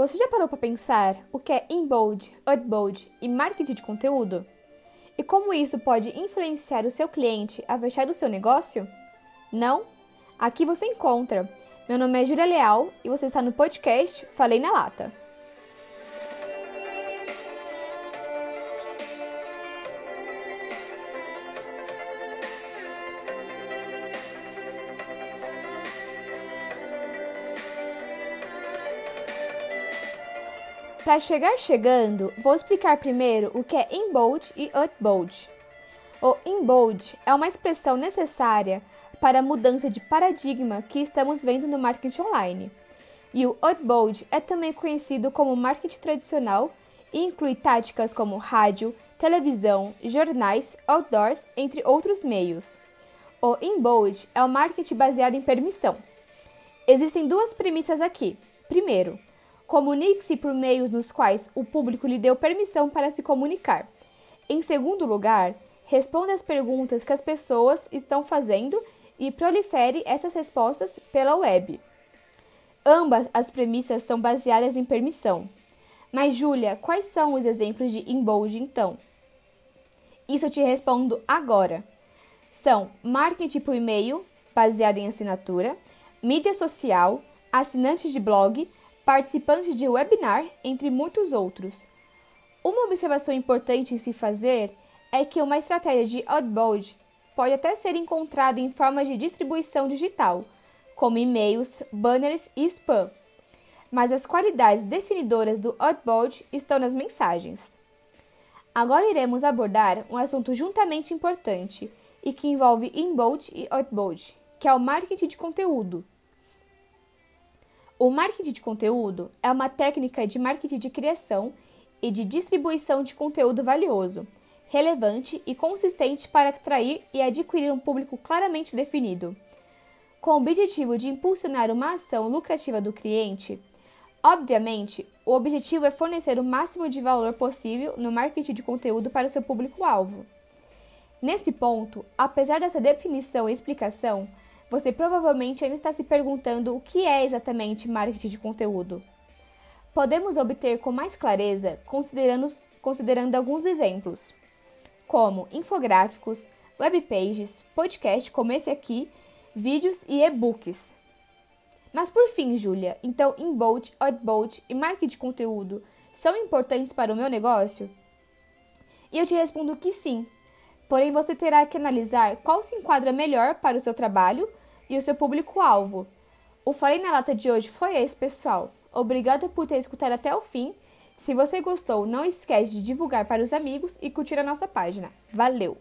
Você já parou para pensar o que é inbound, outbound e marketing de conteúdo? E como isso pode influenciar o seu cliente a fechar o seu negócio? Não? Aqui você encontra. Meu nome é Júlia Leal e você está no podcast Falei na Lata. Para chegar chegando, vou explicar primeiro o que é inbound e outbound. O inbound é uma expressão necessária para a mudança de paradigma que estamos vendo no marketing online. E o outbound é também conhecido como marketing tradicional e inclui táticas como rádio, televisão, jornais, outdoors, entre outros meios. O inbound é o marketing baseado em permissão. Existem duas premissas aqui. Primeiro, Comunique-se por meios nos quais o público lhe deu permissão para se comunicar. Em segundo lugar, responda às perguntas que as pessoas estão fazendo e prolifere essas respostas pela web. Ambas as premissas são baseadas em permissão. Mas, Júlia, quais são os exemplos de inbound então? Isso eu te respondo agora. São marketing por e-mail, baseado em assinatura, mídia social, assinantes de blog, participantes de webinar, entre muitos outros. Uma observação importante em se fazer é que uma estratégia de outbound pode até ser encontrada em formas de distribuição digital, como e-mails, banners e spam. Mas as qualidades definidoras do outbound estão nas mensagens. Agora iremos abordar um assunto juntamente importante e que envolve inbound e outbound, que é o marketing de conteúdo. O marketing de conteúdo é uma técnica de marketing de criação e de distribuição de conteúdo valioso, relevante e consistente para atrair e adquirir um público claramente definido. Com o objetivo de impulsionar uma ação lucrativa do cliente, obviamente, o objetivo é fornecer o máximo de valor possível no marketing de conteúdo para o seu público-alvo. Nesse ponto, apesar dessa definição e explicação, você provavelmente ainda está se perguntando o que é exatamente marketing de conteúdo. Podemos obter com mais clareza considerando, considerando alguns exemplos, como infográficos, webpages, podcast como esse aqui, vídeos e e-books. Mas por fim, Júlia, então inbound, outbound e marketing de conteúdo são importantes para o meu negócio? E eu te respondo que sim. Porém, você terá que analisar qual se enquadra melhor para o seu trabalho e o seu público-alvo. O Falei na Lata de hoje foi esse, pessoal. Obrigada por ter escutado até o fim. Se você gostou, não esquece de divulgar para os amigos e curtir a nossa página. Valeu!